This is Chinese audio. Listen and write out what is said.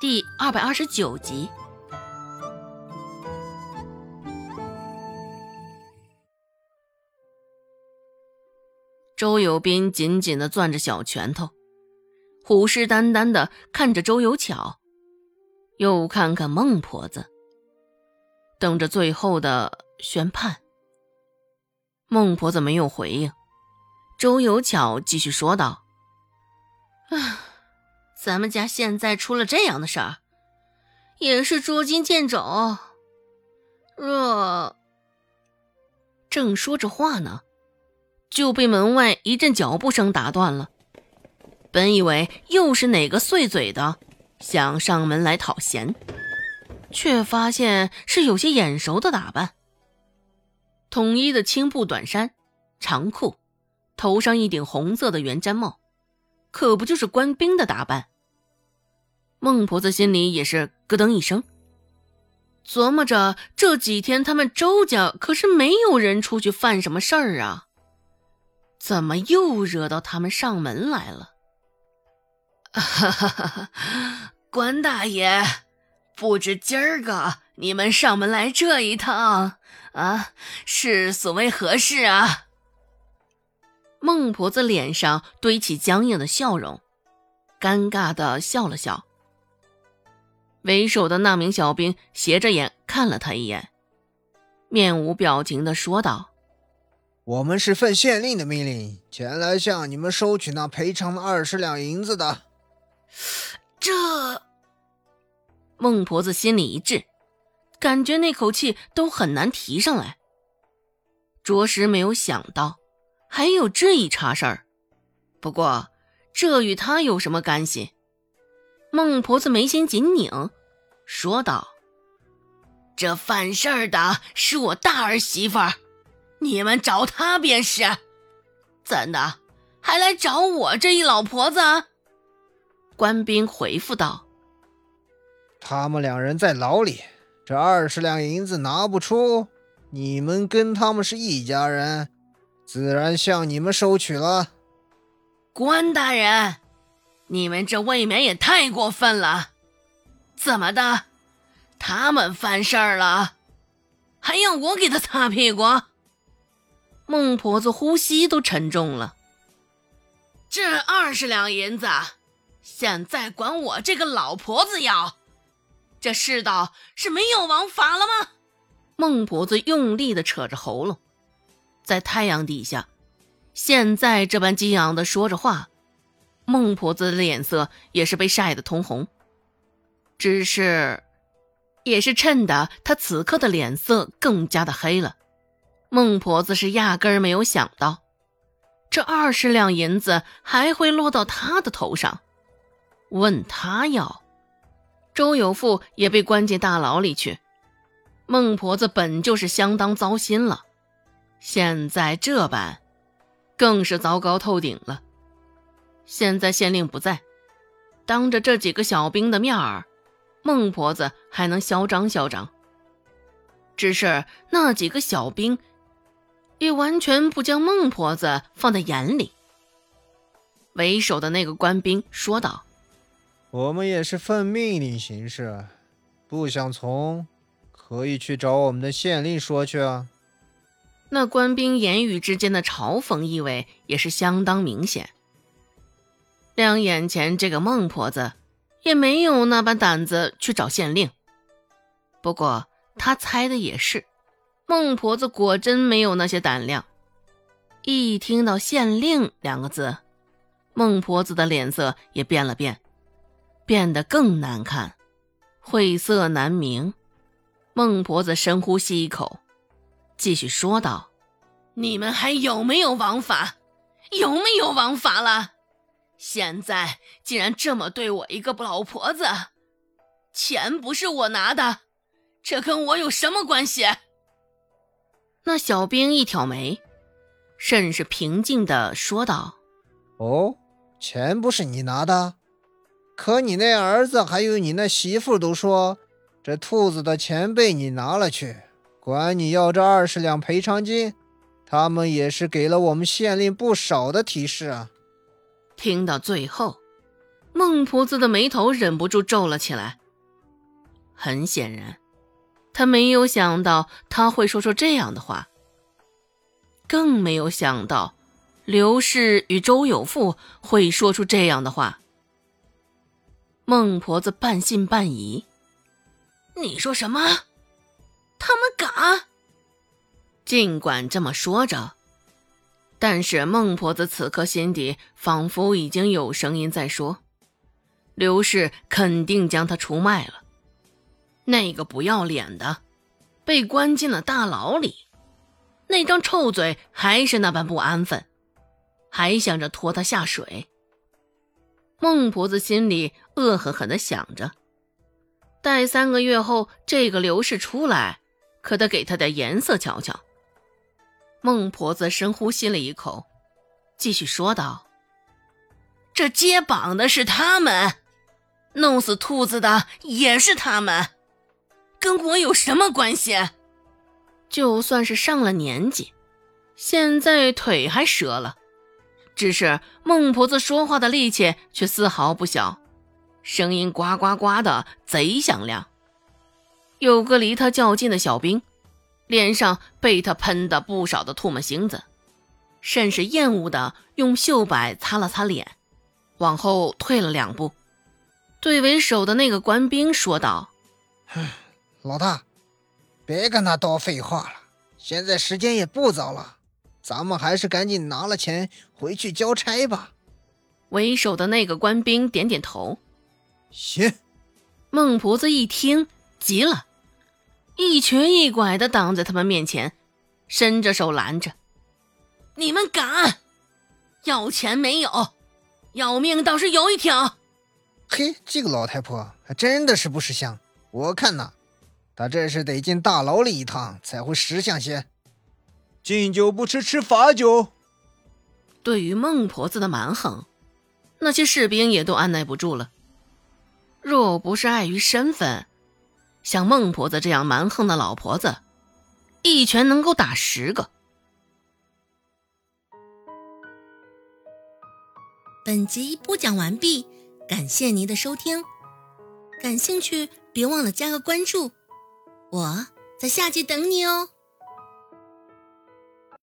第二百二十九集。周有斌紧紧的攥着小拳头，虎视眈眈的看着周有巧，又看看孟婆子，等着最后的宣判。孟婆子没有回应，周有巧继续说道：“啊。”咱们家现在出了这样的事儿，也是捉襟见肘。若正说着话呢，就被门外一阵脚步声打断了。本以为又是哪个碎嘴的想上门来讨嫌，却发现是有些眼熟的打扮。统一的青布短衫、长裤，头上一顶红色的圆毡帽。可不就是官兵的打扮？孟婆子心里也是咯噔一声，琢磨着这几天他们周家可是没有人出去犯什么事儿啊，怎么又惹到他们上门来了？关大爷，不知今儿个你们上门来这一趟啊，是所谓何事啊？孟婆子脸上堆起僵硬的笑容，尴尬的笑了笑。为首的那名小兵斜着眼看了他一眼，面无表情的说道：“我们是奉县令的命令前来向你们收取那赔偿的二十两银子的。”这孟婆子心里一滞，感觉那口气都很难提上来，着实没有想到。还有这一茬事儿，不过这与他有什么干系？孟婆子眉心紧拧，说道：“这犯事儿的是我大儿媳妇儿，你们找她便是。怎的，还来找我这一老婆子？”官兵回复道：“他们两人在牢里，这二十两银子拿不出，你们跟他们是一家人。”自然向你们收取了，关大人，你们这未免也太过分了！怎么的，他们犯事儿了，还要我给他擦屁股？孟婆子呼吸都沉重了。这二十两银子，现在管我这个老婆子要，这世道是没有王法了吗？孟婆子用力的扯着喉咙。在太阳底下，现在这般激昂的说着话，孟婆子的脸色也是被晒得通红。只是，也是衬得他此刻的脸色更加的黑了。孟婆子是压根儿没有想到，这二十两银子还会落到他的头上，问他要。周有富也被关进大牢里去，孟婆子本就是相当糟心了。现在这般，更是糟糕透顶了。现在县令不在，当着这几个小兵的面儿，孟婆子还能嚣张嚣张。只是那几个小兵，也完全不将孟婆子放在眼里。为首的那个官兵说道：“我们也是奉命令行事，不想从，可以去找我们的县令说去啊。”那官兵言语之间的嘲讽意味也是相当明显。亮眼前这个孟婆子也没有那般胆子去找县令。不过他猜的也是，孟婆子果真没有那些胆量。一听到“县令”两个字，孟婆子的脸色也变了变，变得更难看，晦涩难明。孟婆子深呼吸一口。继续说道：“你们还有没有王法？有没有王法了？现在竟然这么对我一个老婆子！钱不是我拿的，这跟我有什么关系？”那小兵一挑眉，甚是平静的说道：“哦，钱不是你拿的，可你那儿子还有你那媳妇都说，这兔子的钱被你拿了去。”管你要这二十两赔偿金，他们也是给了我们县令不少的提示啊。听到最后，孟婆子的眉头忍不住皱了起来。很显然，他没有想到他会说出这样的话，更没有想到刘氏与周有富会说出这样的话。孟婆子半信半疑：“你说什么？他们敢？”尽管这么说着，但是孟婆子此刻心底仿佛已经有声音在说：“刘氏肯定将他出卖了。那个不要脸的，被关进了大牢里，那张臭嘴还是那般不安分，还想着拖他下水。”孟婆子心里恶狠狠地想着：“待三个月后这个刘氏出来，可得给他点颜色瞧瞧。”孟婆子深呼吸了一口，继续说道：“这接榜的是他们，弄死兔子的也是他们，跟我有什么关系？就算是上了年纪，现在腿还折了，只是孟婆子说话的力气却丝毫不小，声音呱呱呱的贼响亮。有个离他较近的小兵。”脸上被他喷的不少的唾沫星子，甚是厌恶的用袖摆擦了擦脸，往后退了两步，对为首的那个官兵说道：“老大，别跟他多废话了，现在时间也不早了，咱们还是赶紧拿了钱回去交差吧。”为首的那个官兵点点头：“行。”孟婆子一听，急了。一瘸一拐的挡在他们面前，伸着手拦着：“你们敢？要钱没有？要命倒是有一条。”嘿，这个老太婆还真的是不识相。我看呐，她这是得进大牢里一趟才会识相些。敬酒不吃吃罚酒。对于孟婆子的蛮横，那些士兵也都按耐不住了。若不是碍于身份，像孟婆子这样蛮横的老婆子，一拳能够打十个。本集播讲完毕，感谢您的收听。感兴趣，别忘了加个关注，我在下集等你哦。